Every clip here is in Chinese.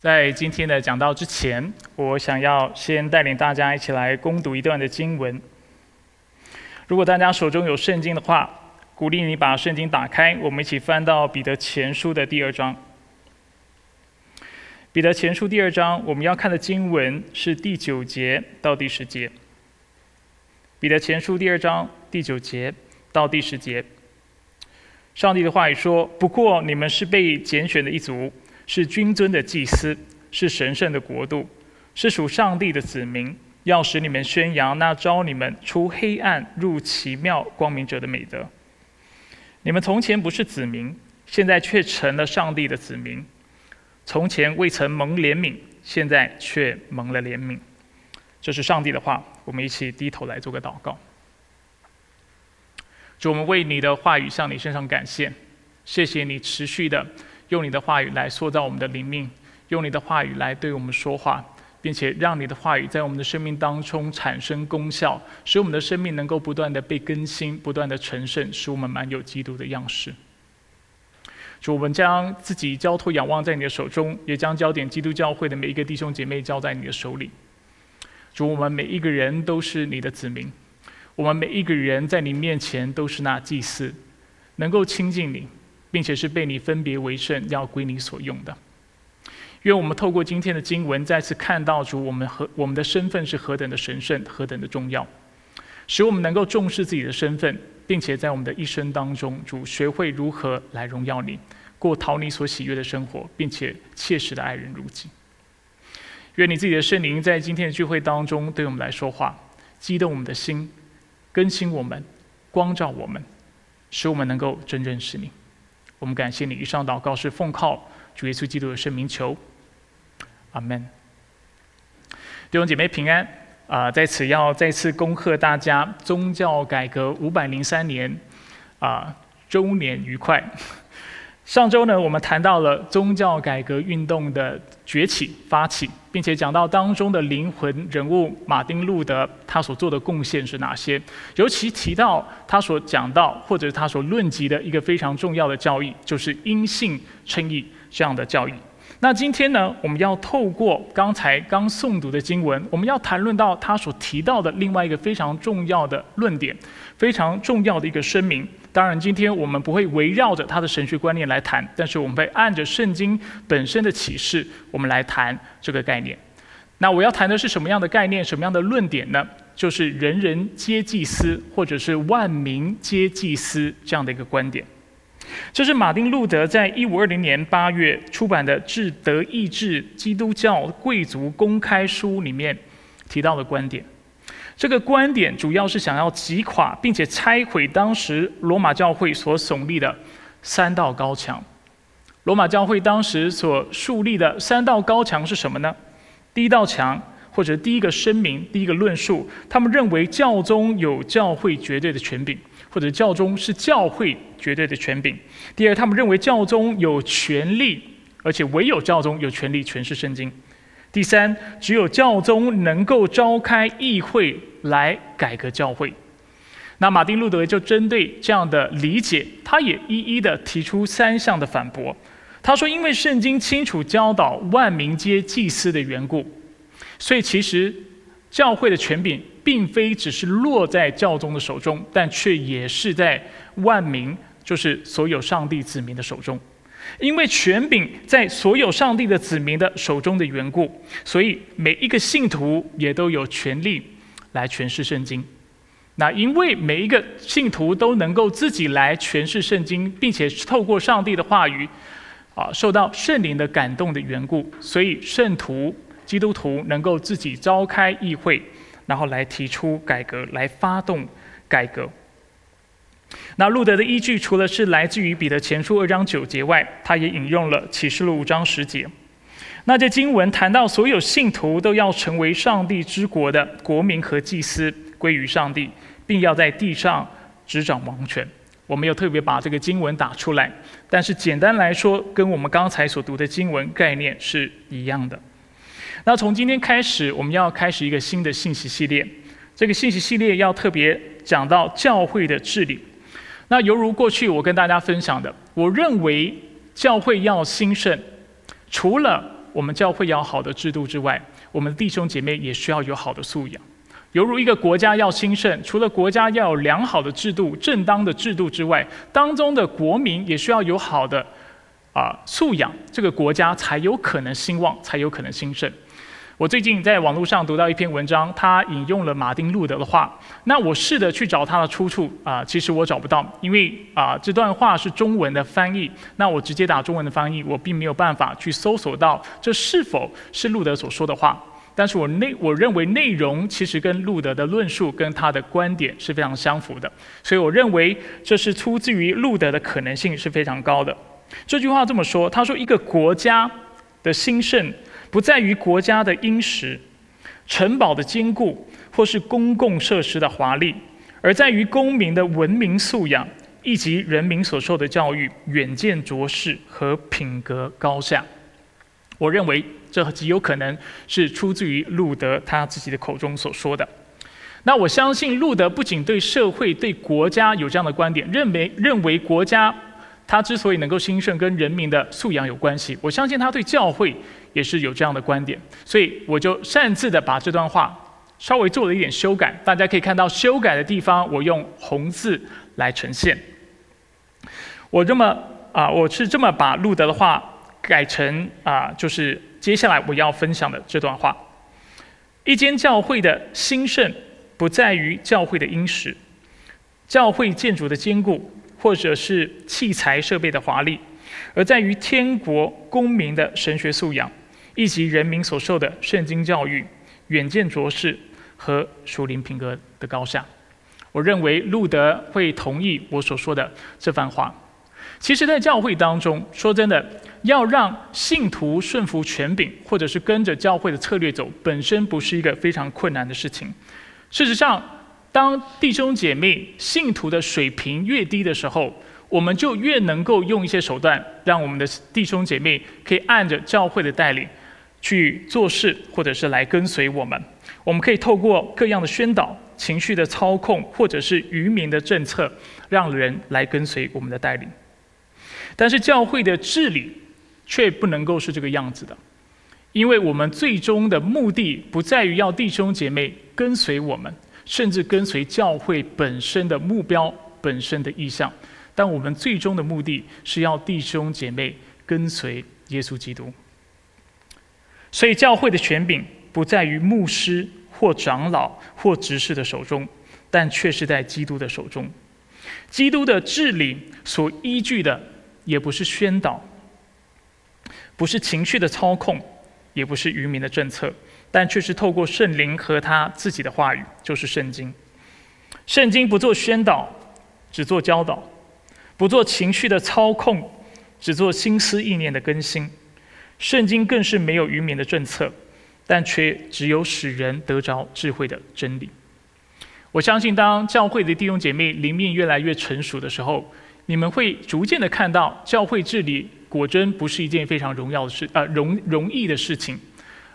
在今天的讲道之前，我想要先带领大家一起来攻读一段的经文。如果大家手中有圣经的话，鼓励你把圣经打开，我们一起翻到彼得前书的第二章。彼得前书第二章，我们要看的经文是第九节到第十节。彼得前书第二章第九节到第十节，上帝的话语说：“不过你们是被拣选的一族。”是君尊的祭司，是神圣的国度，是属上帝的子民，要使你们宣扬那招你们出黑暗入奇妙光明者的美德。你们从前不是子民，现在却成了上帝的子民；从前未曾蒙怜悯，现在却蒙了怜悯。这是上帝的话，我们一起低头来做个祷告。主，我们为你的话语向你身上感谢，谢谢你持续的。用你的话语来塑造我们的灵命，用你的话语来对我们说话，并且让你的话语在我们的生命当中产生功效，使我们的生命能够不断的被更新，不断的成圣，使我们满有基督的样式。主，我们将自己交托仰望在你的手中，也将焦点基督教会的每一个弟兄姐妹交在你的手里。主，我们每一个人都是你的子民，我们每一个人在你面前都是那祭司，能够亲近你。并且是被你分别为圣，要归你所用的。愿我们透过今天的经文，再次看到主我们和我们的身份是何等的神圣，何等的重要，使我们能够重视自己的身份，并且在我们的一生当中，主学会如何来荣耀你，过讨你所喜悦的生活，并且切实的爱人如己。愿你自己的圣灵在今天的聚会当中对我们来说话，激动我们的心，更新我们，光照我们，使我们能够真认识你。我们感谢你，以上祷告是奉靠主耶稣基督的圣名求，阿门。弟兄姐妹平安啊！在此要再次恭贺大家宗教改革五百零三年啊周年愉快。上周呢，我们谈到了宗教改革运动的崛起发起，并且讲到当中的灵魂人物马丁路德他所做的贡献是哪些，尤其提到他所讲到或者他所论及的一个非常重要的教义，就是因信称义这样的教义。那今天呢，我们要透过刚才刚诵读的经文，我们要谈论到他所提到的另外一个非常重要的论点，非常重要的一个声明。当然，今天我们不会围绕着他的神学观念来谈，但是我们会按着圣经本身的启示，我们来谈这个概念。那我要谈的是什么样的概念，什么样的论点呢？就是人人皆祭司，或者是万民皆祭司这样的一个观点。这是马丁路德在一五二零年八月出版的《致德意志基督教贵族公开书》里面提到的观点。这个观点主要是想要击垮并且拆毁当时罗马教会所耸立的三道高墙。罗马教会当时所树立的三道高墙是什么呢？第一道墙，或者第一个声明、第一个论述，他们认为教宗有教会绝对的权柄，或者教宗是教会绝对的权柄。第二，他们认为教宗有权利，而且唯有教宗有权利诠释圣经。第三，只有教宗能够召开议会来改革教会。那马丁路德就针对这样的理解，他也一一的提出三项的反驳。他说：“因为圣经清楚教导万民皆祭司的缘故，所以其实教会的权柄并非只是落在教宗的手中，但却也是在万民，就是所有上帝子民的手中。”因为权柄在所有上帝的子民的手中的缘故，所以每一个信徒也都有权利来诠释圣经。那因为每一个信徒都能够自己来诠释圣经，并且透过上帝的话语，啊，受到圣灵的感动的缘故，所以圣徒基督徒能够自己召开议会，然后来提出改革，来发动改革。那路德的依据除了是来自于彼得前书二章九节外，他也引用了启示录五章十节。那这经文谈到所有信徒都要成为上帝之国的国民和祭司，归于上帝，并要在地上执掌王权。我没有特别把这个经文打出来，但是简单来说，跟我们刚才所读的经文概念是一样的。那从今天开始，我们要开始一个新的信息系列。这个信息系列要特别讲到教会的治理。那犹如过去我跟大家分享的，我认为教会要兴盛，除了我们教会要好的制度之外，我们弟兄姐妹也需要有好的素养。犹如一个国家要兴盛，除了国家要有良好的制度、正当的制度之外，当中的国民也需要有好的啊素养，这个国家才有可能兴旺，才有可能兴盛。我最近在网络上读到一篇文章，他引用了马丁路德的话。那我试着去找他的出处啊，其实我找不到，因为啊这段话是中文的翻译。那我直接打中文的翻译，我并没有办法去搜索到这是否是路德所说的话。但是我内我认为内容其实跟路德的论述跟他的观点是非常相符的，所以我认为这是出自于路德的可能性是非常高的。这句话这么说，他说一个国家的兴盛。不在于国家的殷实、城堡的坚固，或是公共设施的华丽，而在于公民的文明素养，以及人民所受的教育、远见卓识和品格高下。我认为这极有可能是出自于路德他自己的口中所说的。那我相信路德不仅对社会、对国家有这样的观点，认为认为国家。他之所以能够兴盛，跟人民的素养有关系。我相信他对教会也是有这样的观点，所以我就擅自的把这段话稍微做了一点修改。大家可以看到修改的地方，我用红字来呈现。我这么啊，我是这么把路德的话改成啊，就是接下来我要分享的这段话：一间教会的兴盛，不在于教会的殷实，教会建筑的坚固。或者是器材设备的华丽，而在于天国公民的神学素养，以及人民所受的圣经教育、远见卓识和属灵品格的高下。我认为路德会同意我所说的这番话。其实，在教会当中，说真的，要让信徒顺服权柄，或者是跟着教会的策略走，本身不是一个非常困难的事情。事实上，当弟兄姐妹、信徒的水平越低的时候，我们就越能够用一些手段，让我们的弟兄姐妹可以按着教会的带领去做事，或者是来跟随我们。我们可以透过各样的宣导、情绪的操控，或者是愚民的政策，让人来跟随我们的带领。但是教会的治理却不能够是这个样子的，因为我们最终的目的不在于要弟兄姐妹跟随我们。甚至跟随教会本身的目标、本身的意向，但我们最终的目的是要弟兄姐妹跟随耶稣基督。所以，教会的权柄不在于牧师或长老或执事的手中，但却是在基督的手中。基督的治理所依据的，也不是宣导，不是情绪的操控，也不是愚民的政策。但却是透过圣灵和他自己的话语，就是圣经。圣经不做宣导，只做教导；不做情绪的操控，只做心思意念的更新。圣经更是没有愚民的政策，但却只有使人得着智慧的真理。我相信，当教会的弟兄姐妹灵命越来越成熟的时候，你们会逐渐的看到，教会治理果真不是一件非常荣耀的事，呃，容容易的事情。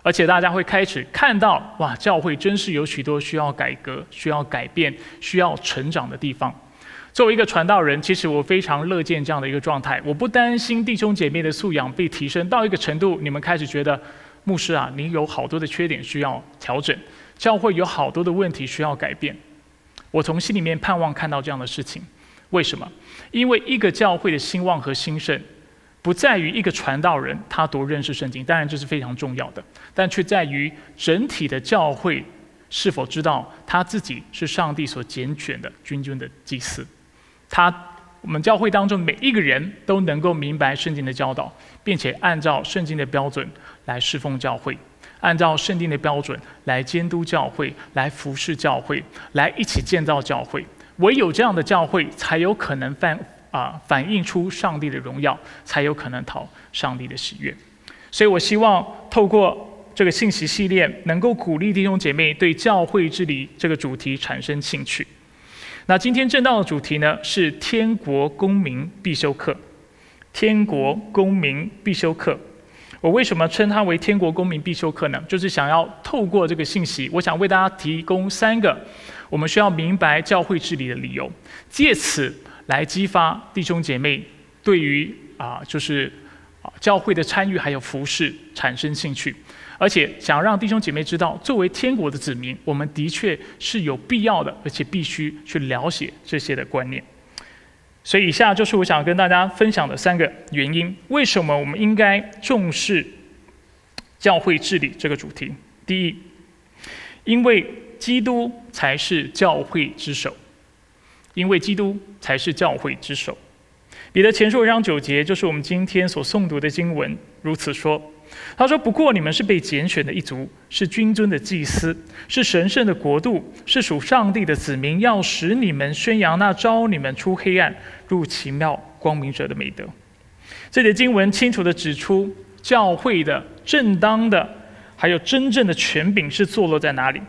而且大家会开始看到，哇，教会真是有许多需要改革、需要改变、需要成长的地方。作为一个传道人，其实我非常乐见这样的一个状态。我不担心弟兄姐妹的素养被提升到一个程度，你们开始觉得，牧师啊，你有好多的缺点需要调整，教会有好多的问题需要改变。我从心里面盼望看到这样的事情。为什么？因为一个教会的兴旺和兴盛。不在于一个传道人他多认识圣经，当然这是非常重要的，但却在于整体的教会是否知道他自己是上帝所拣选的君君的祭司。他我们教会当中每一个人都能够明白圣经的教导，并且按照圣经的标准来侍奉教会，按照圣经的标准来监督教会，来服侍教会，来一起建造教会。唯有这样的教会才有可能犯。啊，反映出上帝的荣耀，才有可能讨上帝的喜悦。所以我希望透过这个信息系列，能够鼓励弟兄姐妹对教会治理这个主题产生兴趣。那今天正道的主题呢，是天国公民必修课。天国公民必修课，我为什么称它为天国公民必修课呢？就是想要透过这个信息，我想为大家提供三个我们需要明白教会治理的理由，借此。来激发弟兄姐妹对于啊，就是啊教会的参与还有服饰产生兴趣，而且想让弟兄姐妹知道，作为天国的子民，我们的确是有必要的，而且必须去了解这些的观念。所以，以下就是我想跟大家分享的三个原因：为什么我们应该重视教会治理这个主题？第一，因为基督才是教会之首，因为基督才是教会之首。彼得前书一章九节就是我们今天所诵读的经文，如此说。他说：“不过你们是被拣选的一族，是君尊的祭司，是神圣的国度，是属上帝的子民，要使你们宣扬那招你们出黑暗入奇妙光明者的美德。”这节经文清楚地指出，教会的正当的，还有真正的权柄是坐落在哪里？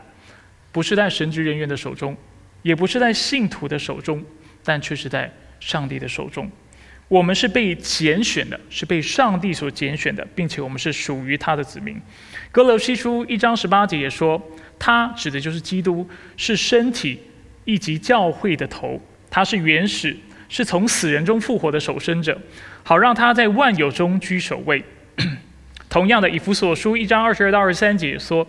不是在神职人员的手中，也不是在信徒的手中，但却是在上帝的手中。我们是被拣选的，是被上帝所拣选的，并且我们是属于他的子民。哥罗西书一章十八节也说，他指的就是基督，是身体以及教会的头，他是原始，是从死人中复活的守生者，好让他在万有中居首位。同样的，以弗所书一章二十二到二十三节说，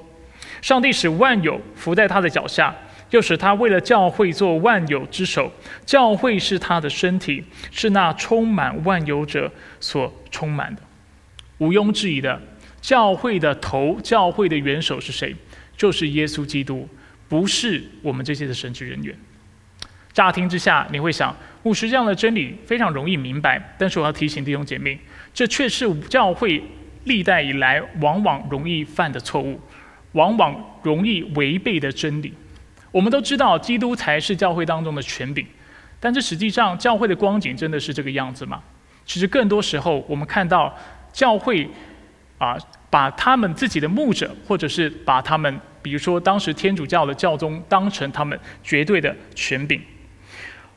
上帝使万有伏在他的脚下。又使他为了教会做万有之首，教会是他的身体，是那充满万有者所充满的。毋庸置疑的，教会的头，教会的元首是谁？就是耶稣基督，不是我们这些的神职人员。乍听之下，你会想，牧师这样的真理非常容易明白，但是我要提醒弟兄姐妹，这却是教会历代以来往往容易犯的错误，往往容易违背的真理。我们都知道，基督才是教会当中的权柄，但这实际上教会的光景真的是这个样子吗？其实更多时候，我们看到教会啊，把他们自己的牧者，或者是把他们，比如说当时天主教的教宗，当成他们绝对的权柄。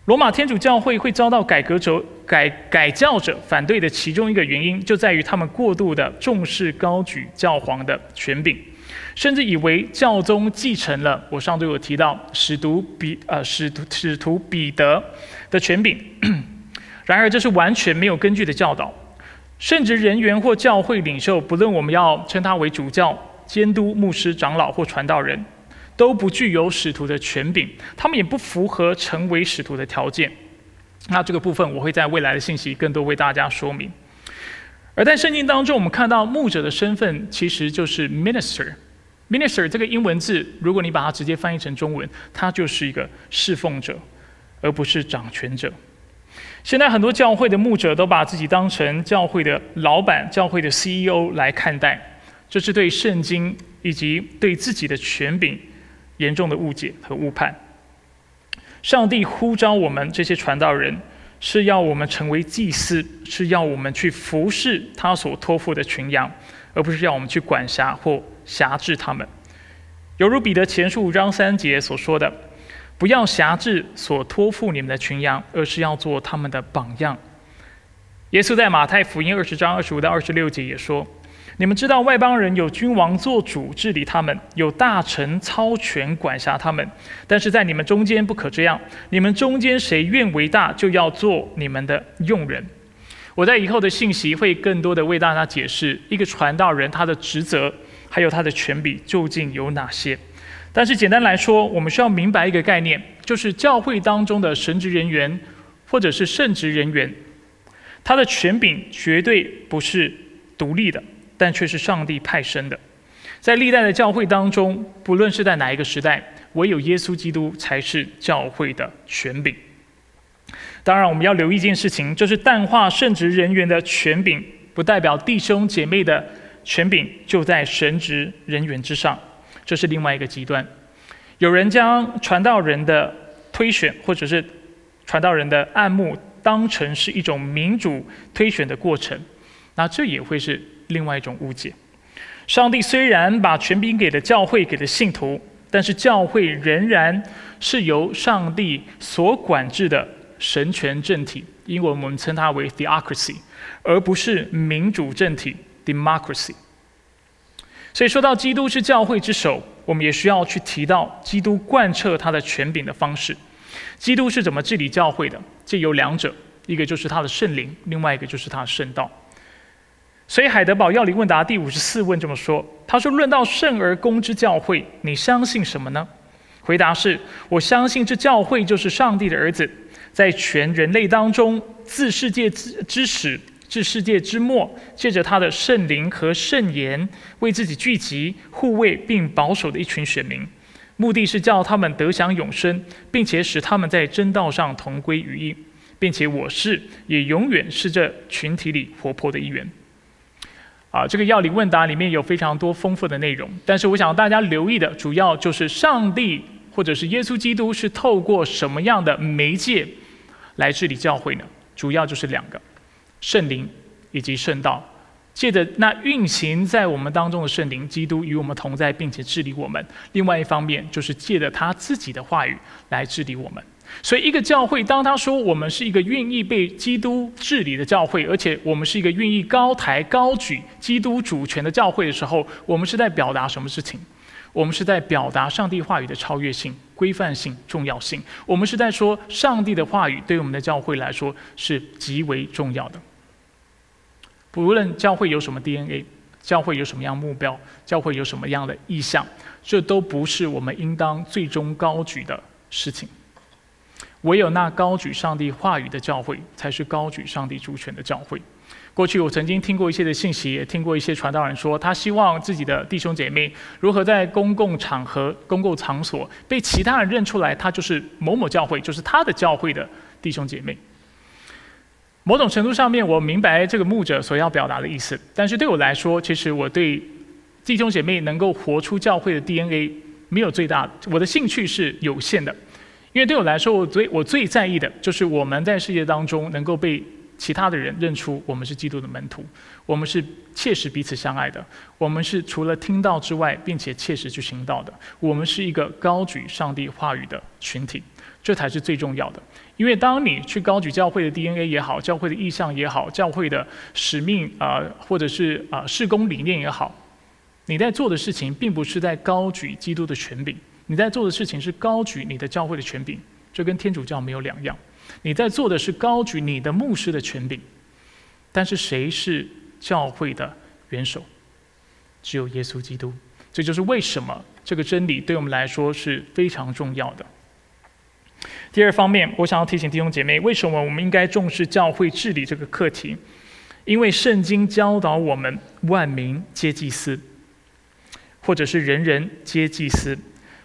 罗马天主教会会遭到改革者、改改教者反对的其中一个原因，就在于他们过度的重视高举教皇的权柄。甚至以为教宗继承了我上周有提到使徒彼呃使徒使徒彼得的权柄，然而这是完全没有根据的教导。甚至人员或教会领袖，不论我们要称他为主教、监督、牧师、长老或传道人，都不具有使徒的权柄，他们也不符合成为使徒的条件。那这个部分我会在未来的信息更多为大家说明。而在圣经当中，我们看到牧者的身份其实就是 minister。Minister 这个英文字，如果你把它直接翻译成中文，它就是一个侍奉者，而不是掌权者。现在很多教会的牧者都把自己当成教会的老板、教会的 CEO 来看待，这是对圣经以及对自己的权柄严重的误解和误判。上帝呼召我们这些传道人，是要我们成为祭司，是要我们去服侍他所托付的群羊，而不是要我们去管辖或。辖制他们，犹如彼得前书五章三节所说的：“不要辖制所托付你们的群羊，而是要做他们的榜样。”耶稣在马太福音二十章二十五到二十六节也说：“你们知道外邦人有君王做主治理他们，有大臣操权管辖他们，但是在你们中间不可这样。你们中间谁愿为大，就要做你们的用人。”我在以后的信息会更多的为大家解释一个传道人他的职责。还有他的权柄究竟有哪些？但是简单来说，我们需要明白一个概念，就是教会当中的神职人员或者是圣职人员，他的权柄绝对不是独立的，但却是上帝派生的。在历代的教会当中，不论是在哪一个时代，唯有耶稣基督才是教会的权柄。当然，我们要留意一件事情，就是淡化圣职人员的权柄，不代表弟兄姐妹的。权柄就在神职人员之上，这是另外一个极端。有人将传道人的推选，或者是传道人的暗幕，当成是一种民主推选的过程，那这也会是另外一种误解。上帝虽然把权柄给了教会，给了信徒，但是教会仍然是由上帝所管制的神权政体，英文我们称它为 theocracy，而不是民主政体。democracy。所以说到基督是教会之首，我们也需要去提到基督贯彻他的权柄的方式。基督是怎么治理教会的？这有两者，一个就是他的圣灵，另外一个就是他的圣道。所以海德堡要理问答第五十四问这么说：他说，论到圣而公之教会，你相信什么呢？回答是：我相信这教会就是上帝的儿子，在全人类当中，自世界之之始至世界之末，借着他的圣灵和圣言，为自己聚集、护卫并保守的一群选民，目的是叫他们得享永生，并且使他们在真道上同归于一，并且我是也永远是这群体里活泼的一员。啊，这个要理问答里面有非常多丰富的内容，但是我想大家留意的主要就是上帝或者是耶稣基督是透过什么样的媒介来治理教会呢？主要就是两个：圣灵以及圣道。借着那运行在我们当中的圣灵，基督与我们同在，并且治理我们；另外一方面就是借着他自己的话语来治理我们。所以，一个教会，当他说我们是一个愿意被基督治理的教会，而且我们是一个愿意高抬高举基督主权的教会的时候，我们是在表达什么事情？我们是在表达上帝话语的超越性、规范性、重要性。我们是在说，上帝的话语对我们的教会来说是极为重要的。不论教会有什么 DNA，教会有什么样目标，教会有什么样的意向，这都不是我们应当最终高举的事情。唯有那高举上帝话语的教会，才是高举上帝主权的教会。过去我曾经听过一些的信息，也听过一些传道人说，他希望自己的弟兄姐妹如何在公共场合、公共场所被其他人认出来，他就是某某教会，就是他的教会的弟兄姐妹。某种程度上面，我明白这个牧者所要表达的意思，但是对我来说，其实我对弟兄姐妹能够活出教会的 DNA 没有最大，我的兴趣是有限的。因为对我来说，我最我最在意的就是我们在世界当中能够被其他的人认出我们是基督的门徒，我们是切实彼此相爱的，我们是除了听到之外，并且切实去行道的，我们是一个高举上帝话语的群体，这才是最重要的。因为当你去高举教会的 DNA 也好，教会的意向也好，教会的使命啊，或者是啊事工理念也好，你在做的事情，并不是在高举基督的权柄。你在做的事情是高举你的教会的权柄，这跟天主教没有两样。你在做的是高举你的牧师的权柄，但是谁是教会的元首？只有耶稣基督。这就是为什么这个真理对我们来说是非常重要的。第二方面，我想要提醒弟兄姐妹，为什么我们应该重视教会治理这个课题？因为圣经教导我们，万民皆祭司，或者是人人皆祭司。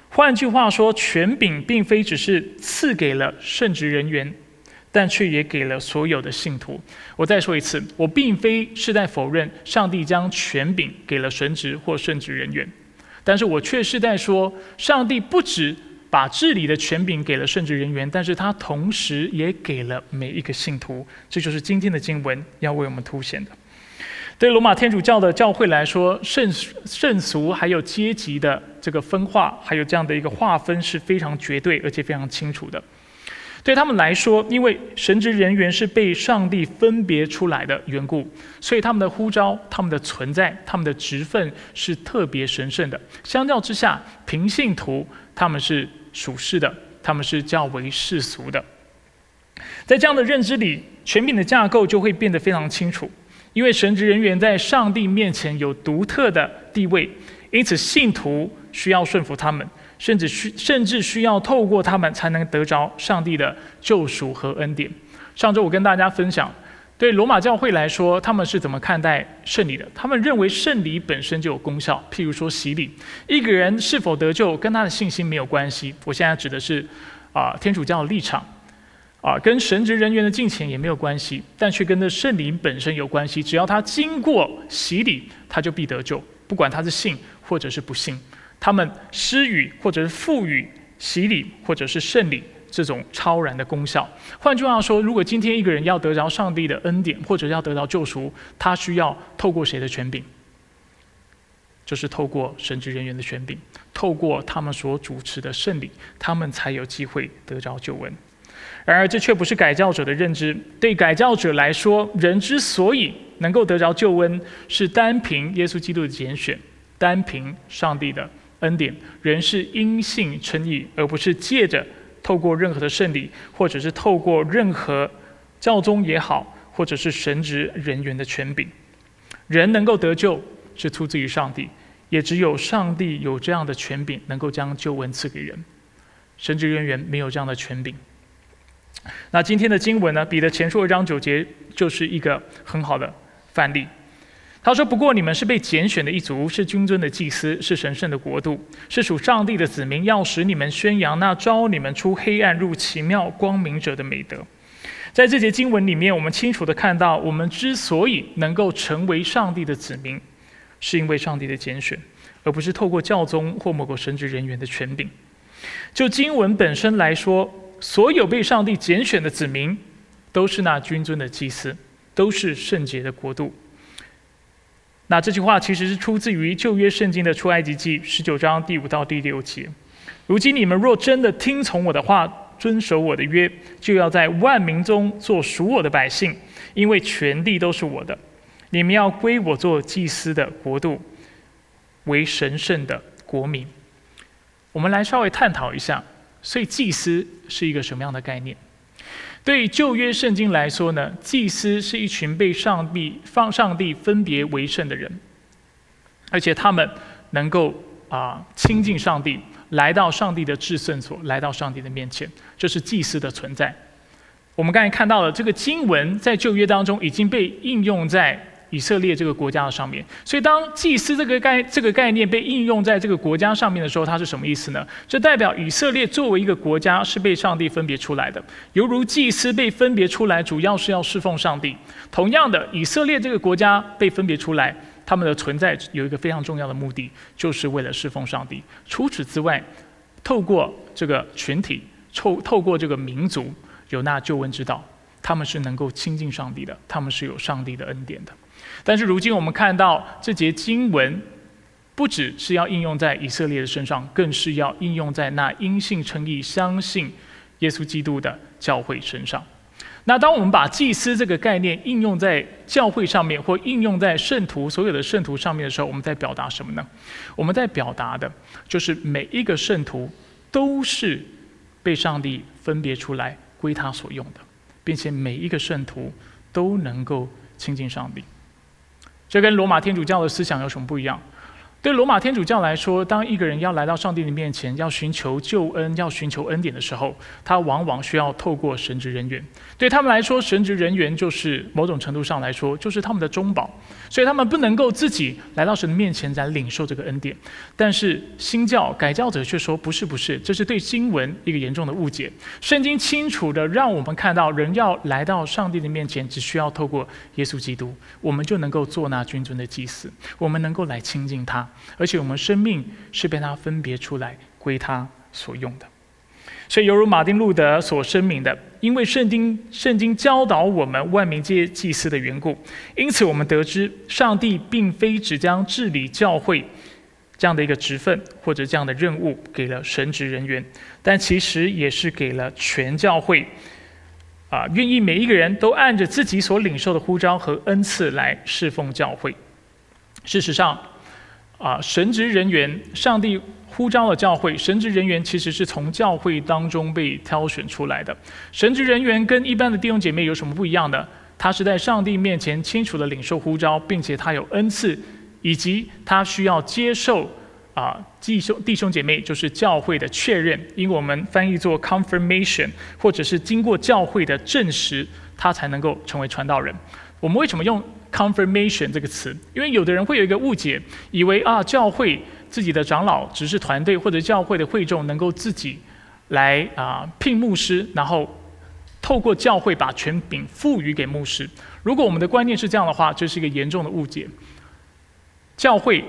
换句话说，权柄并非只是赐给了圣职人员，但却也给了所有的信徒。我再说一次，我并非是在否认上帝将权柄给了神职或圣职人员，但是我却是在说，上帝不止把治理的权柄给了圣职人员，但是他同时也给了每一个信徒。这就是今天的经文要为我们凸显的。对罗马天主教的教会来说，圣圣俗还有阶级的这个分化，还有这样的一个划分是非常绝对而且非常清楚的。对他们来说，因为神职人员是被上帝分别出来的缘故，所以他们的呼召、他们的存在、他们的职分是特别神圣的。相较之下，平信徒他们是属世的，他们是较为世俗的。在这样的认知里，权柄的架构就会变得非常清楚。因为神职人员在上帝面前有独特的地位，因此信徒需要顺服他们，甚至需甚至需要透过他们才能得着上帝的救赎和恩典。上周我跟大家分享，对罗马教会来说，他们是怎么看待圣礼的？他们认为圣礼本身就有功效，譬如说洗礼，一个人是否得救跟他的信心没有关系。我现在指的是啊天主教的立场。啊，跟神职人员的敬虔也没有关系，但却跟那圣灵本身有关系。只要他经过洗礼，他就必得救，不管他是信或者是不信。他们施予或者是赋予洗礼或者是圣礼这种超然的功效。换句话说，如果今天一个人要得着上帝的恩典，或者要得到救赎，他需要透过谁的权柄？就是透过神职人员的权柄，透过他们所主持的圣礼，他们才有机会得着救恩。然而，这却不是改教者的认知。对改教者来说，人之所以能够得着救恩，是单凭耶稣基督的拣选，单凭上帝的恩典。人是因信称义，而不是借着透过任何的圣礼，或者是透过任何教宗也好，或者是神职人员的权柄。人能够得救是出自于上帝，也只有上帝有这样的权柄，能够将救恩赐给人。神职人员没有这样的权柄。那今天的经文呢？彼得前书一章九节就是一个很好的范例。他说：“不过你们是被拣选的一族，是君尊的祭司，是神圣的国度，是属上帝的子民，要使你们宣扬那招你们出黑暗入奇妙光明者的美德。”在这节经文里面，我们清楚的看到，我们之所以能够成为上帝的子民，是因为上帝的拣选，而不是透过教宗或某个神职人员的权柄。就经文本身来说，所有被上帝拣选的子民，都是那君尊的祭司，都是圣洁的国度。那这句话其实是出自于旧约圣经的出埃及记十九章第五到第六节。如今你们若真的听从我的话，遵守我的约，就要在万民中做属我的百姓，因为全地都是我的。你们要归我做祭司的国度，为神圣的国民。我们来稍微探讨一下，所以祭司是一个什么样的概念？对旧约圣经来说呢，祭司是一群被上帝放上帝分别为圣的人，而且他们能够啊亲近上帝，来到上帝的至圣所，来到上帝的面前，这是祭司的存在。我们刚才看到了这个经文在旧约当中已经被应用在。以色列这个国家的上面，所以当祭司这个概这个概念被应用在这个国家上面的时候，它是什么意思呢？这代表以色列作为一个国家是被上帝分别出来的，犹如祭司被分别出来，主要是要侍奉上帝。同样的，以色列这个国家被分别出来，他们的存在有一个非常重要的目的，就是为了侍奉上帝。除此之外，透过这个群体，透透过这个民族，有那救恩之道，他们是能够亲近上帝的，他们是有上帝的恩典的。但是如今我们看到这节经文，不只是要应用在以色列的身上，更是要应用在那因信称义、相信耶稣基督的教会身上。那当我们把祭司这个概念应用在教会上面，或应用在圣徒所有的圣徒上面的时候，我们在表达什么呢？我们在表达的就是每一个圣徒都是被上帝分别出来归他所用的，并且每一个圣徒都能够亲近上帝。这跟罗马天主教的思想有什么不一样？对罗马天主教来说，当一个人要来到上帝的面前，要寻求救恩、要寻求恩典的时候，他往往需要透过神职人员。对他们来说，神职人员就是某种程度上来说，就是他们的中保，所以他们不能够自己来到神的面前来领受这个恩典。但是新教改教者却说，不是，不是，这是对经文一个严重的误解。圣经清楚的让我们看到，人要来到上帝的面前，只需要透过耶稣基督，我们就能够做那君尊的祭司，我们能够来亲近他。而且我们生命是被他分别出来归他所用的，所以犹如马丁路德所声明的，因为圣经圣经教导我们万民皆祭司的缘故，因此我们得知上帝并非只将治理教会这样的一个职分或者这样的任务给了神职人员，但其实也是给了全教会啊，愿意每一个人都按着自己所领受的呼召和恩赐来侍奉教会。事实上。啊，神职人员，上帝呼召了教会，神职人员其实是从教会当中被挑选出来的。神职人员跟一般的弟兄姐妹有什么不一样的？他是在上帝面前清楚的领受呼召，并且他有恩赐，以及他需要接受啊弟兄弟兄姐妹就是教会的确认，因为我们翻译做 confirmation，或者是经过教会的证实，他才能够成为传道人。我们为什么用？confirmation 这个词，因为有的人会有一个误解，以为啊，教会自己的长老只是团队，或者教会的会众能够自己来啊聘牧师，然后透过教会把权柄赋予给牧师。如果我们的观念是这样的话，这是一个严重的误解。教会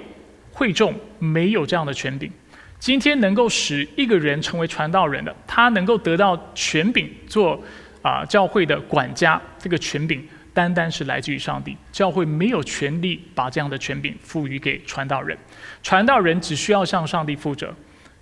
会众没有这样的权柄。今天能够使一个人成为传道人的，他能够得到权柄做啊教会的管家，这个权柄。单单是来自于上帝，教会没有权利把这样的权柄赋予给传道人，传道人只需要向上帝负责，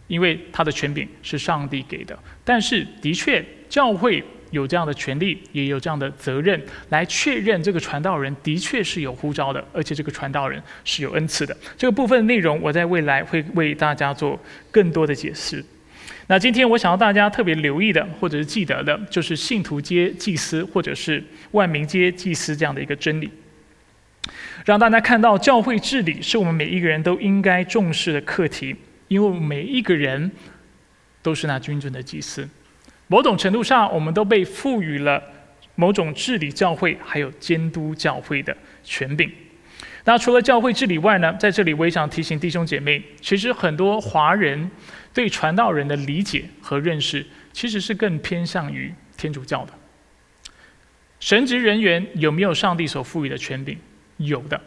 因为他的权柄是上帝给的。但是，的确，教会有这样的权利，也有这样的责任，来确认这个传道人的确是有呼召的，而且这个传道人是有恩赐的。这个部分内容，我在未来会为大家做更多的解释。那今天我想要大家特别留意的，或者是记得的，就是信徒皆祭司，或者是万民皆祭司这样的一个真理。让大家看到教会治理是我们每一个人都应该重视的课题，因为每一个人都是那君尊的祭司。某种程度上，我们都被赋予了某种治理教会还有监督教会的权柄。那除了教会治理外呢，在这里我也想提醒弟兄姐妹，其实很多华人对传道人的理解和认识，其实是更偏向于天主教的。神职人员有没有上帝所赋予的权柄？有的，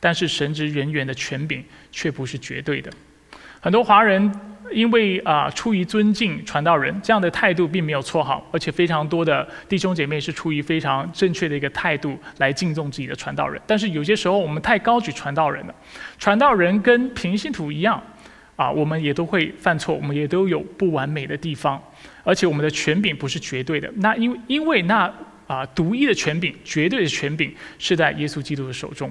但是神职人员的权柄却不是绝对的。很多华人因为啊出于尊敬传道人这样的态度并没有错好，而且非常多的弟兄姐妹是出于非常正确的一个态度来敬重自己的传道人。但是有些时候我们太高举传道人了，传道人跟平信徒一样啊，我们也都会犯错，我们也都有不完美的地方，而且我们的权柄不是绝对的。那因为因为那。啊，独一的权柄，绝对的权柄是在耶稣基督的手中，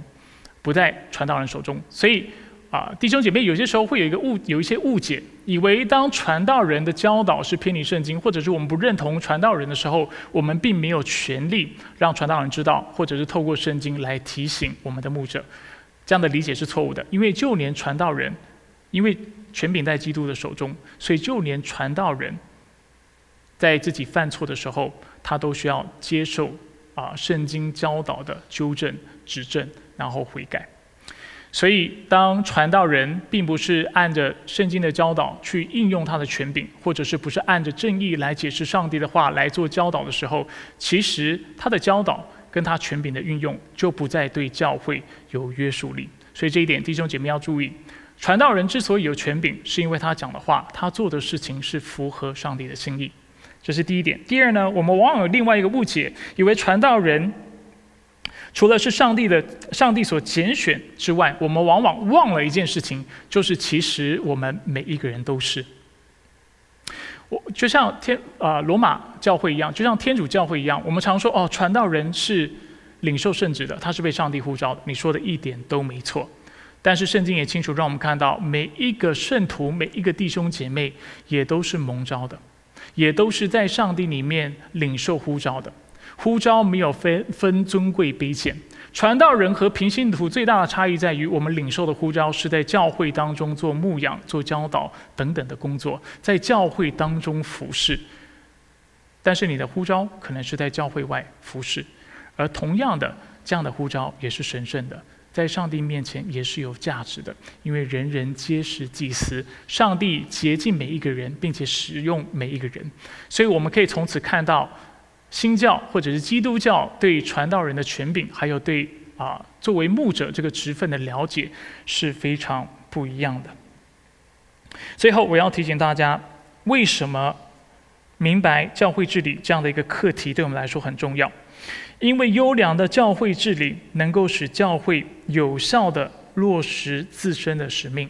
不在传道人手中。所以，啊，弟兄姐妹，有些时候会有一个误，有一些误解，以为当传道人的教导是偏离圣经，或者是我们不认同传道人的时候，我们并没有权利让传道人知道，或者是透过圣经来提醒我们的牧者。这样的理解是错误的，因为就连传道人，因为权柄在基督的手中，所以就连传道人在自己犯错的时候。他都需要接受啊圣经教导的纠正、指正，然后悔改。所以，当传道人并不是按着圣经的教导去应用他的权柄，或者是不是按着正义来解释上帝的话来做教导的时候，其实他的教导跟他权柄的运用就不再对教会有约束力。所以这一点，弟兄姐妹要注意：传道人之所以有权柄，是因为他讲的话、他做的事情是符合上帝的心意。这是第一点。第二呢，我们往往有另外一个误解，以为传道人 除了是上帝的、上帝所拣选之外，我们往往忘了一件事情，就是其实我们每一个人都是。我就像天啊罗马教会一样，就像天主教会一样，我们常说哦，传道人是领受圣旨的，他是被上帝呼召的。你说的一点都没错。但是圣经也清楚让我们看到，每一个圣徒、每一个弟兄姐妹也都是蒙召的。也都是在上帝里面领受呼召的，呼召没有分分尊贵卑贱。传道人和平信徒最大的差异在于，我们领受的呼召是在教会当中做牧养、做教导等等的工作，在教会当中服侍。但是你的呼召可能是在教会外服侍，而同样的这样的呼召也是神圣的。在上帝面前也是有价值的，因为人人皆是祭司，上帝洁净每一个人，并且使用每一个人，所以我们可以从此看到新教或者是基督教对传道人的权柄，还有对啊作为牧者这个职分的了解是非常不一样的。最后，我要提醒大家，为什么明白教会治理这样的一个课题对我们来说很重要？因为优良的教会治理能够使教会有效的落实自身的使命。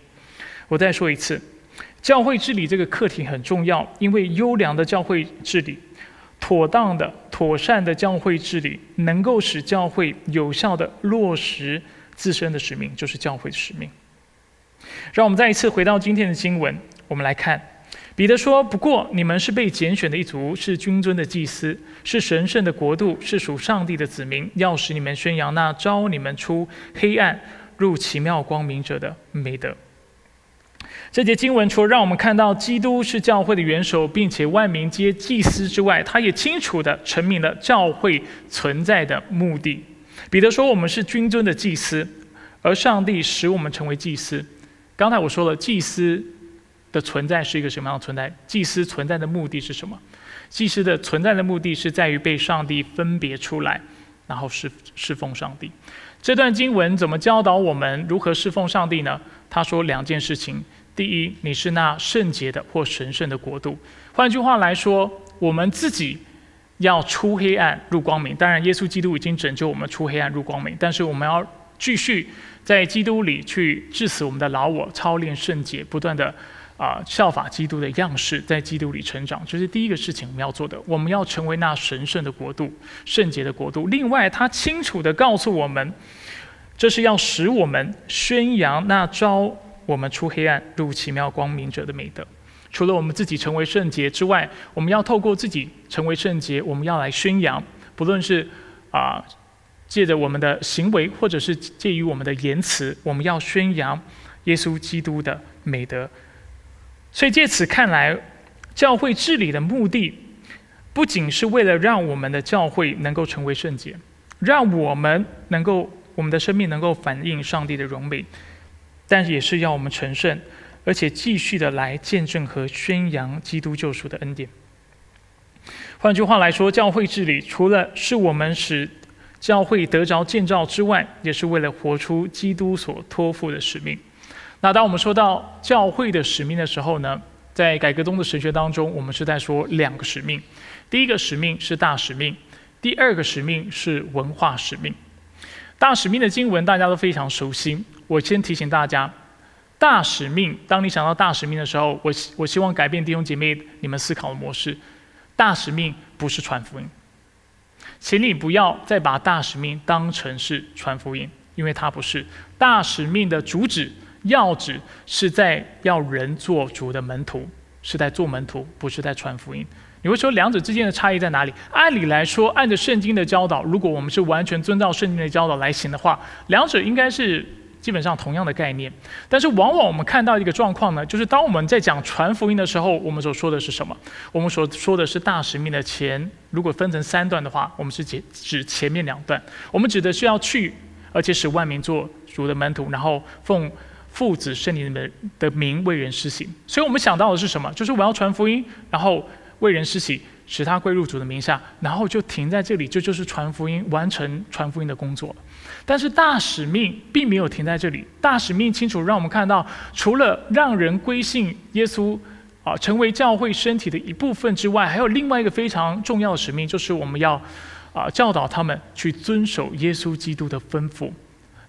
我再说一次，教会治理这个课题很重要，因为优良的教会治理、妥当的、妥善的教会治理，能够使教会有效的落实自身的使命，就是教会的使命。让我们再一次回到今天的经文，我们来看。彼得说：“不过你们是被拣选的一族，是君尊的祭司，是神圣的国度，是属上帝的子民。要使你们宣扬那招你们出黑暗入奇妙光明者的美德。”这节经文除了让我们看到基督是教会的元首，并且万民皆祭司之外，他也清楚地阐明了教会存在的目的。彼得说：“我们是君尊的祭司，而上帝使我们成为祭司。”刚才我说了，祭司。的存在是一个什么样的存在？祭司存在的目的是什么？祭司的存在的目的是在于被上帝分别出来，然后侍侍奉上帝。这段经文怎么教导我们如何侍奉上帝呢？他说两件事情：第一，你是那圣洁的或神圣的国度。换句话来说，我们自己要出黑暗入光明。当然，耶稣基督已经拯救我们出黑暗入光明，但是我们要继续在基督里去致死我们的老我，操练圣洁，不断的。啊，效法基督的样式，在基督里成长，这是第一个事情我们要做的。我们要成为那神圣的国度、圣洁的国度。另外，他清楚地告诉我们，这是要使我们宣扬那招我们出黑暗入奇妙光明者的美德。除了我们自己成为圣洁之外，我们要透过自己成为圣洁，我们要来宣扬，不论是啊借着我们的行为，或者是介于我们的言辞，我们要宣扬耶稣基督的美德。所以借此看来，教会治理的目的，不仅是为了让我们的教会能够成为圣洁，让我们能够我们的生命能够反映上帝的荣美，但也是要我们成圣，而且继续的来见证和宣扬基督救赎的恩典。换句话来说，教会治理除了是我们使教会得着建造之外，也是为了活出基督所托付的使命。那当我们说到教会的使命的时候呢，在改革中的神学当中，我们是在说两个使命。第一个使命是大使命，第二个使命是文化使命。大使命的经文大家都非常熟悉。我先提醒大家，大使命，当你想到大使命的时候，我我希望改变弟兄姐妹你们思考的模式。大使命不是传福音。请你不要再把大使命当成是传福音，因为它不是大使命的主旨要旨，是在要人做主的门徒，是在做门徒，不是在传福音。你会说两者之间的差异在哪里？按理来说，按着圣经的教导，如果我们是完全遵照圣经的教导来行的话，两者应该是。基本上同样的概念，但是往往我们看到一个状况呢，就是当我们在讲传福音的时候，我们所说的是什么？我们所说的是大使命的前，如果分成三段的话，我们是指指前面两段，我们指的是要去，而且使万民做主的门徒，然后奉父子圣灵的的名为人施行。所以我们想到的是什么？就是我要传福音，然后为人施洗。使他归入主的名下，然后就停在这里，这就是传福音、完成传福音的工作。但是大使命并没有停在这里，大使命清楚让我们看到，除了让人归信耶稣，啊，成为教会身体的一部分之外，还有另外一个非常重要的使命，就是我们要啊教导他们去遵守耶稣基督的吩咐，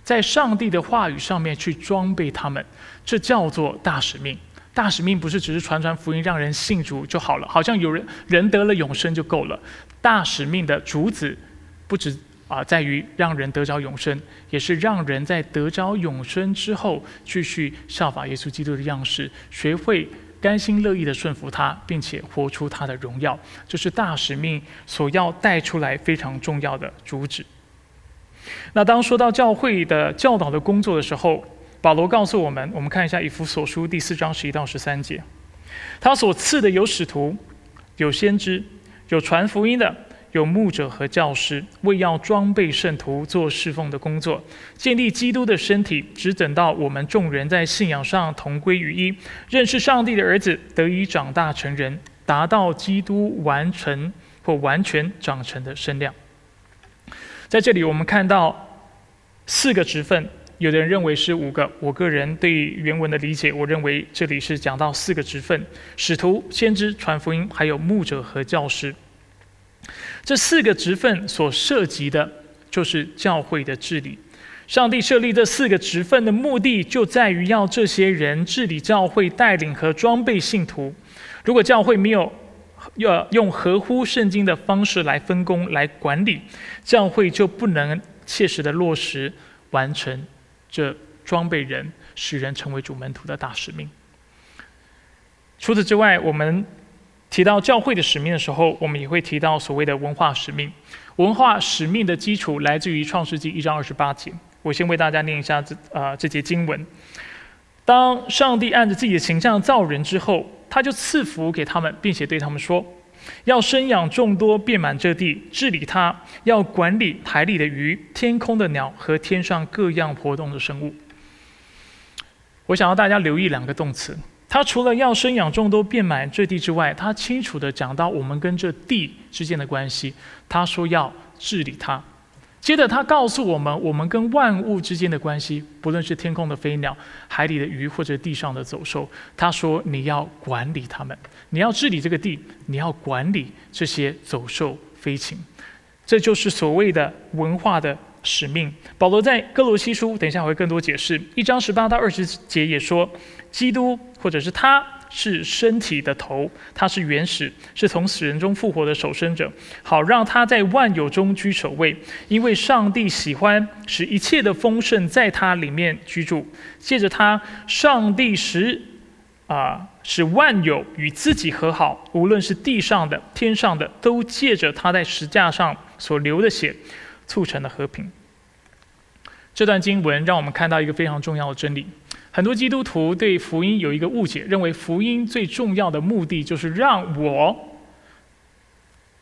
在上帝的话语上面去装备他们，这叫做大使命。大使命不是只是传传福音让人信主就好了，好像有人人得了永生就够了。大使命的主旨不止啊在于让人得着永生，也是让人在得着永生之后，继续效法耶稣基督的样式，学会甘心乐意的顺服他，并且活出他的荣耀。这是大使命所要带出来非常重要的主旨。那当说到教会的教导的工作的时候，保罗告诉我们，我们看一下以弗所书第四章十一到十三节，他所赐的有使徒，有先知，有传福音的，有牧者和教师，为要装备圣徒做侍奉的工作，建立基督的身体，只等到我们众人在信仰上同归于一，认识上帝的儿子，得以长大成人，达到基督完成或完全长成的身量。在这里，我们看到四个职分。有的人认为是五个，我个人对原文的理解，我认为这里是讲到四个职分：使徒、先知、传福音，还有牧者和教师。这四个职分所涉及的，就是教会的治理。上帝设立这四个职分的目的，就在于要这些人治理教会、带领和装备信徒。如果教会没有要用合乎圣经的方式来分工、来管理，教会就不能切实的落实完成。这装备人，使人成为主门徒的大使命。除此之外，我们提到教会的使命的时候，我们也会提到所谓的文化使命。文化使命的基础来自于创世纪一章二十八节。我先为大家念一下这啊这节经文：当上帝按着自己的形象造人之后，他就赐福给他们，并且对他们说。要生养众多，遍满这地，治理它；要管理海里的鱼、天空的鸟和天上各样活动的生物。我想要大家留意两个动词，他除了要生养众多、遍满这地之外，他清楚地讲到我们跟这地之间的关系。他说要治理它。接着，他告诉我们，我们跟万物之间的关系，不论是天空的飞鸟、海里的鱼，或者地上的走兽。他说，你要管理他们，你要治理这个地，你要管理这些走兽飞禽。这就是所谓的文化的使命。保罗在哥罗西书，等一下我会更多解释。一章十八到二十节也说，基督或者是他。是身体的头，他是原始，是从死人中复活的守生者，好让他在万有中居首位。因为上帝喜欢使一切的丰盛在他里面居住，借着他，上帝使啊使万有与自己和好，无论是地上的、天上的，都借着他在石架上所流的血，促成了和平。这段经文让我们看到一个非常重要的真理：很多基督徒对福音有一个误解，认为福音最重要的目的就是让我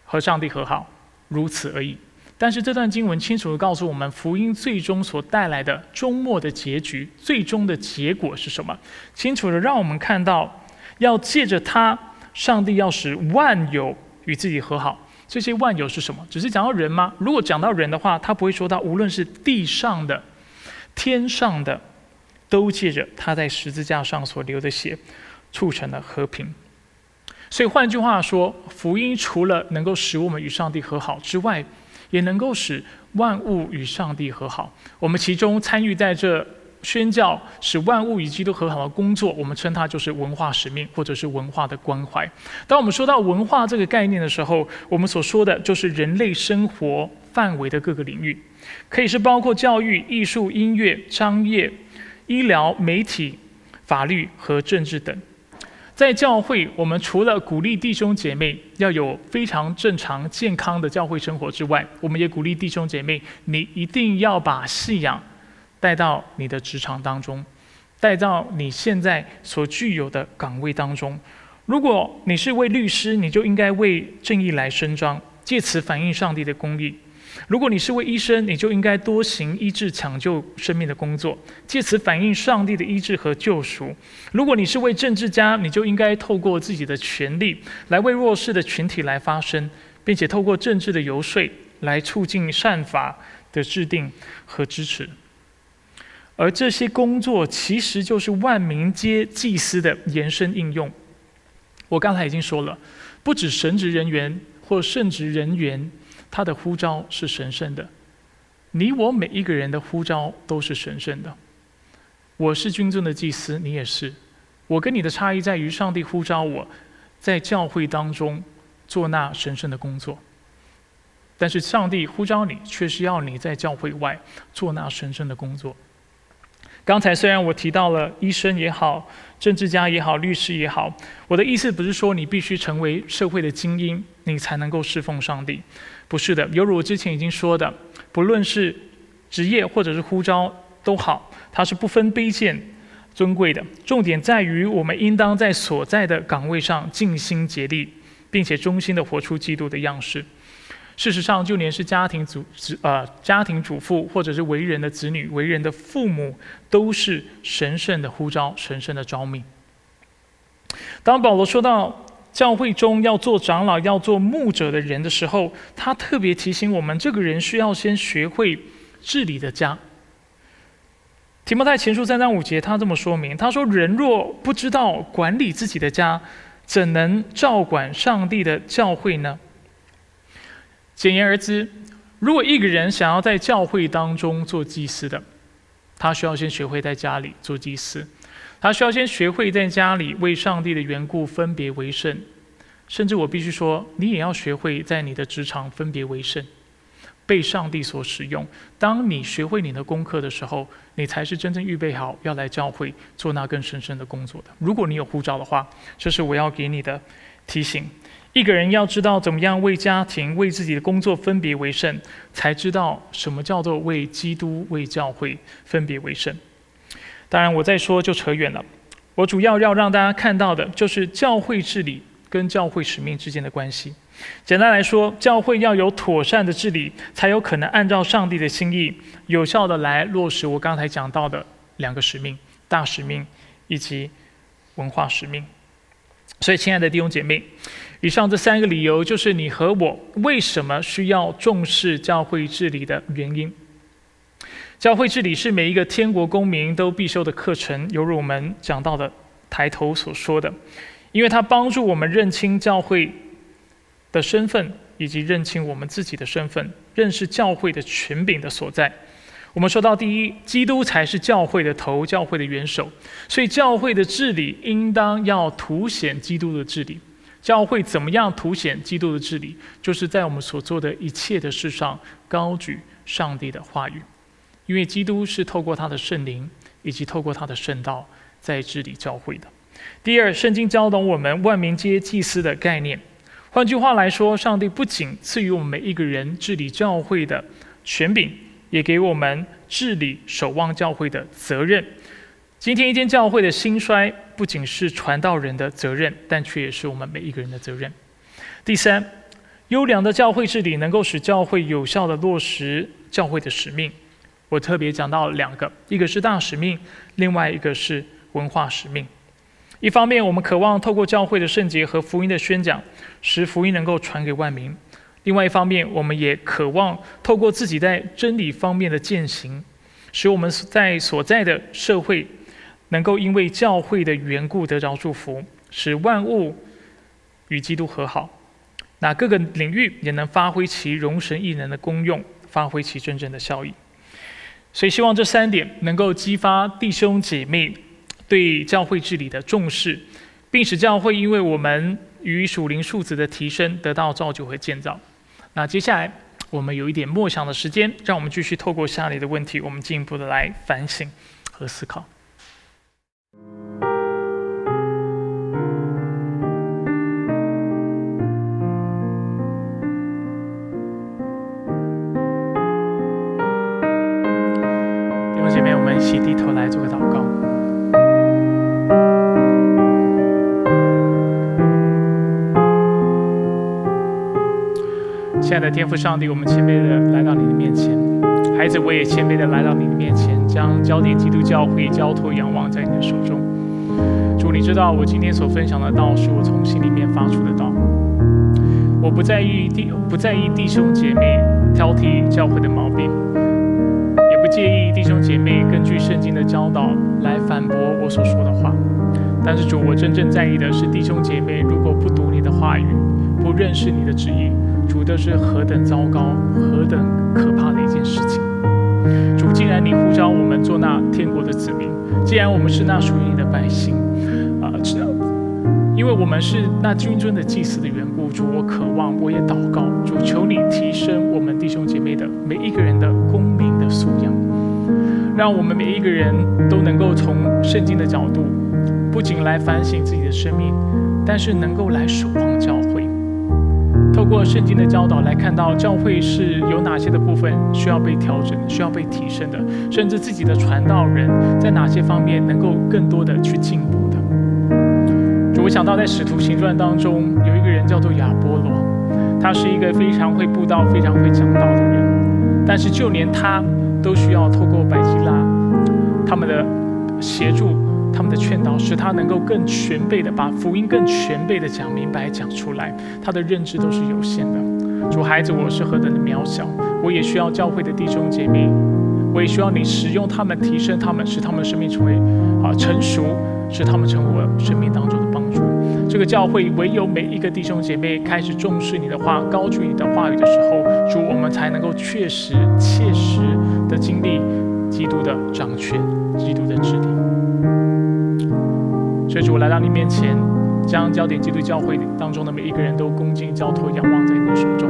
和上帝和好，如此而已。但是这段经文清楚地告诉我们，福音最终所带来的终末的结局，最终的结果是什么？清楚地让我们看到，要借着他，上帝要使万有与自己和好。这些万有是什么？只是讲到人吗？如果讲到人的话，他不会说到无论是地上的、天上的，都借着他在十字架上所流的血，促成了和平。所以换句话说，福音除了能够使我们与上帝和好之外，也能够使万物与上帝和好。我们其中参与在这。宣教使万物与基督和好的工作，我们称它就是文化使命，或者是文化的关怀。当我们说到文化这个概念的时候，我们所说的就是人类生活范围的各个领域，可以是包括教育、艺术、音乐、商业、医疗、媒体、法律和政治等。在教会，我们除了鼓励弟兄姐妹要有非常正常健康的教会生活之外，我们也鼓励弟兄姐妹，你一定要把信仰。带到你的职场当中，带到你现在所具有的岗位当中。如果你是位律师，你就应该为正义来伸张，借此反映上帝的公义；如果你是位医生，你就应该多行医治、抢救生命的工作，借此反映上帝的医治和救赎；如果你是位政治家，你就应该透过自己的权利来为弱势的群体来发声，并且透过政治的游说来促进善法的制定和支持。而这些工作其实就是万民皆祭司的延伸应用。我刚才已经说了，不止神职人员或圣职人员，他的呼召是神圣的。你我每一个人的呼召都是神圣的。我是君尊的祭司，你也是。我跟你的差异在于，上帝呼召我在教会当中做那神圣的工作，但是上帝呼召你，却是要你在教会外做那神圣的工作。刚才虽然我提到了医生也好、政治家也好、律师也好，我的意思不是说你必须成为社会的精英，你才能够侍奉上帝，不是的。犹如我之前已经说的，不论是职业或者是呼召都好，它是不分卑贱、尊贵的。重点在于我们应当在所在的岗位上尽心竭力，并且忠心的活出基督的样式。事实上，就连是家庭主子呃家庭主妇，或者是为人的子女、为人的父母，都是神圣的呼召、神圣的召命。当保罗说到教会中要做长老、要做牧者的人的时候，他特别提醒我们，这个人需要先学会治理的家。提摩太前书三章五节，他这么说明：他说，人若不知道管理自己的家，怎能照管上帝的教会呢？简言而之，如果一个人想要在教会当中做祭司的，他需要先学会在家里做祭司，他需要先学会在家里为上帝的缘故分别为圣，甚至我必须说，你也要学会在你的职场分别为圣，被上帝所使用。当你学会你的功课的时候，你才是真正预备好要来教会做那更神圣的工作的。如果你有护照的话，这是我要给你的提醒。一个人要知道怎么样为家庭、为自己的工作分别为圣，才知道什么叫做为基督、为教会分别为圣。当然，我再说就扯远了。我主要要让大家看到的就是教会治理跟教会使命之间的关系。简单来说，教会要有妥善的治理，才有可能按照上帝的心意，有效的来落实我刚才讲到的两个使命：大使命以及文化使命。所以，亲爱的弟兄姐妹。以上这三个理由，就是你和我为什么需要重视教会治理的原因。教会治理是每一个天国公民都必修的课程，犹如我们讲到的抬头所说的，因为它帮助我们认清教会的身份，以及认清我们自己的身份，认识教会的权柄的所在。我们说到第一，基督才是教会的头，教会的元首，所以教会的治理应当要凸显基督的治理。教会怎么样凸显基督的治理？就是在我们所做的一切的事上高举上帝的话语，因为基督是透过他的圣灵以及透过他的圣道在治理教会的。第二，圣经教导我们万民皆祭司的概念。换句话来说，上帝不仅赐予我们每一个人治理教会的权柄，也给我们治理、守望教会的责任。今天一间教会的兴衰，不仅是传道人的责任，但却也是我们每一个人的责任。第三，优良的教会治理能够使教会有效的落实教会的使命。我特别讲到两个，一个是大使命，另外一个是文化使命。一方面，我们渴望透过教会的圣洁和福音的宣讲，使福音能够传给万民；另外一方面，我们也渴望透过自己在真理方面的践行，使我们在所在的社会能够因为教会的缘故得着祝福，使万物与基督和好。那各个领域也能发挥其容神益人的功用，发挥其真正的效益。所以，希望这三点能够激发弟兄姐妹。对教会治理的重视，并使教会因为我们与属灵数字的提升得到造就和建造。那接下来我们有一点默想的时间，让我们继续透过下列的问题，我们进一步的来反省和思考。亲爱的天父上帝，我们谦卑的来到你的面前，孩子，我也谦卑的来到你的面前，将焦点基督教会交托仰望在你的手中。主，你知道我今天所分享的道是我从心里面发出的道。我不在意弟不在意弟兄姐妹挑剔教会的毛病，也不介意弟兄姐妹根据圣经的教导来反驳我所说的话。但是主，我真正在意的是弟兄姐妹如果不读你的话语，不认识你的旨意。主的是何等糟糕、何等可怕的一件事情！主，既然你呼召我们做那天国的子民，既然我们是那属于你的百姓，啊，因为我们是那君尊的祭司的缘故，主，我渴望，我也祷告，主，求你提升我们弟兄姐妹的每一个人的公民的素养，让我们每一个人都能够从圣经的角度，不仅来反省自己的生命，但是能够来守望教会。透过圣经的教导来看到教会是有哪些的部分需要被调整、需要被提升的，甚至自己的传道人在哪些方面能够更多的去进步的。就我想到在使徒行传当中有一个人叫做亚波罗，他是一个非常会布道、非常会讲道的人，但是就连他都需要透过百基拉他们的协助。他们的劝导使他能够更全备的把福音更全备的讲明白讲出来，他的认知都是有限的。主孩子，我是何等的渺小，我也需要教会的弟兄姐妹，我也需要你使用他们，提升他们，使他们的生命成为啊成熟，使他们成为我生命当中的帮助。这个教会唯有每一个弟兄姐妹开始重视你的话，高举你的话语的时候，主我们才能够确实切实的经历基督的掌权，基督的治理。所以主，我来到你面前，将焦点基督教会当中的每一个人都恭敬交托、仰望在你的手中。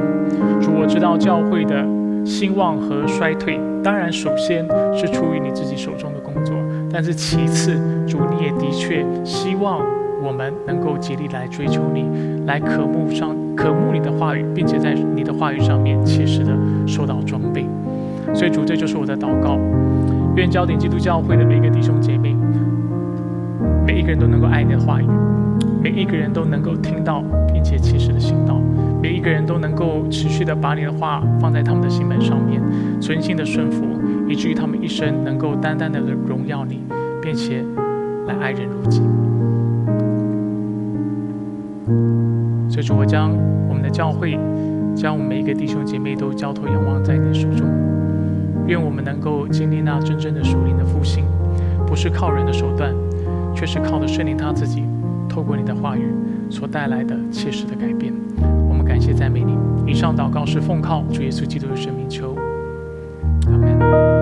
主，我知道教会的兴旺和衰退，当然首先是出于你自己手中的工作，但是其次，主你也的确希望我们能够竭力来追求你，来渴慕上渴慕你的话语，并且在你的话语上面切实的受到装备。所以主，这就是我的祷告，愿焦点基督教会的每个弟兄姐妹。每个人都能够爱你的话语，每一个人都能够听到并且切实的行道，每一个人都能够持续的把你的话放在他们的心门上面，存心的顺服，以至于他们一生能够单单的荣耀你，并且来爱人如己。所以主，我将我们的教会，将我们每一个弟兄姐妹都交托仰望在你的手中，愿我们能够经历那真正的属灵的复兴，不是靠人的手段。却是靠着圣灵他自己，透过你的话语所带来的切实的改变。我们感谢赞美你。以上祷告是奉靠主耶稣基督的生命求，阿门。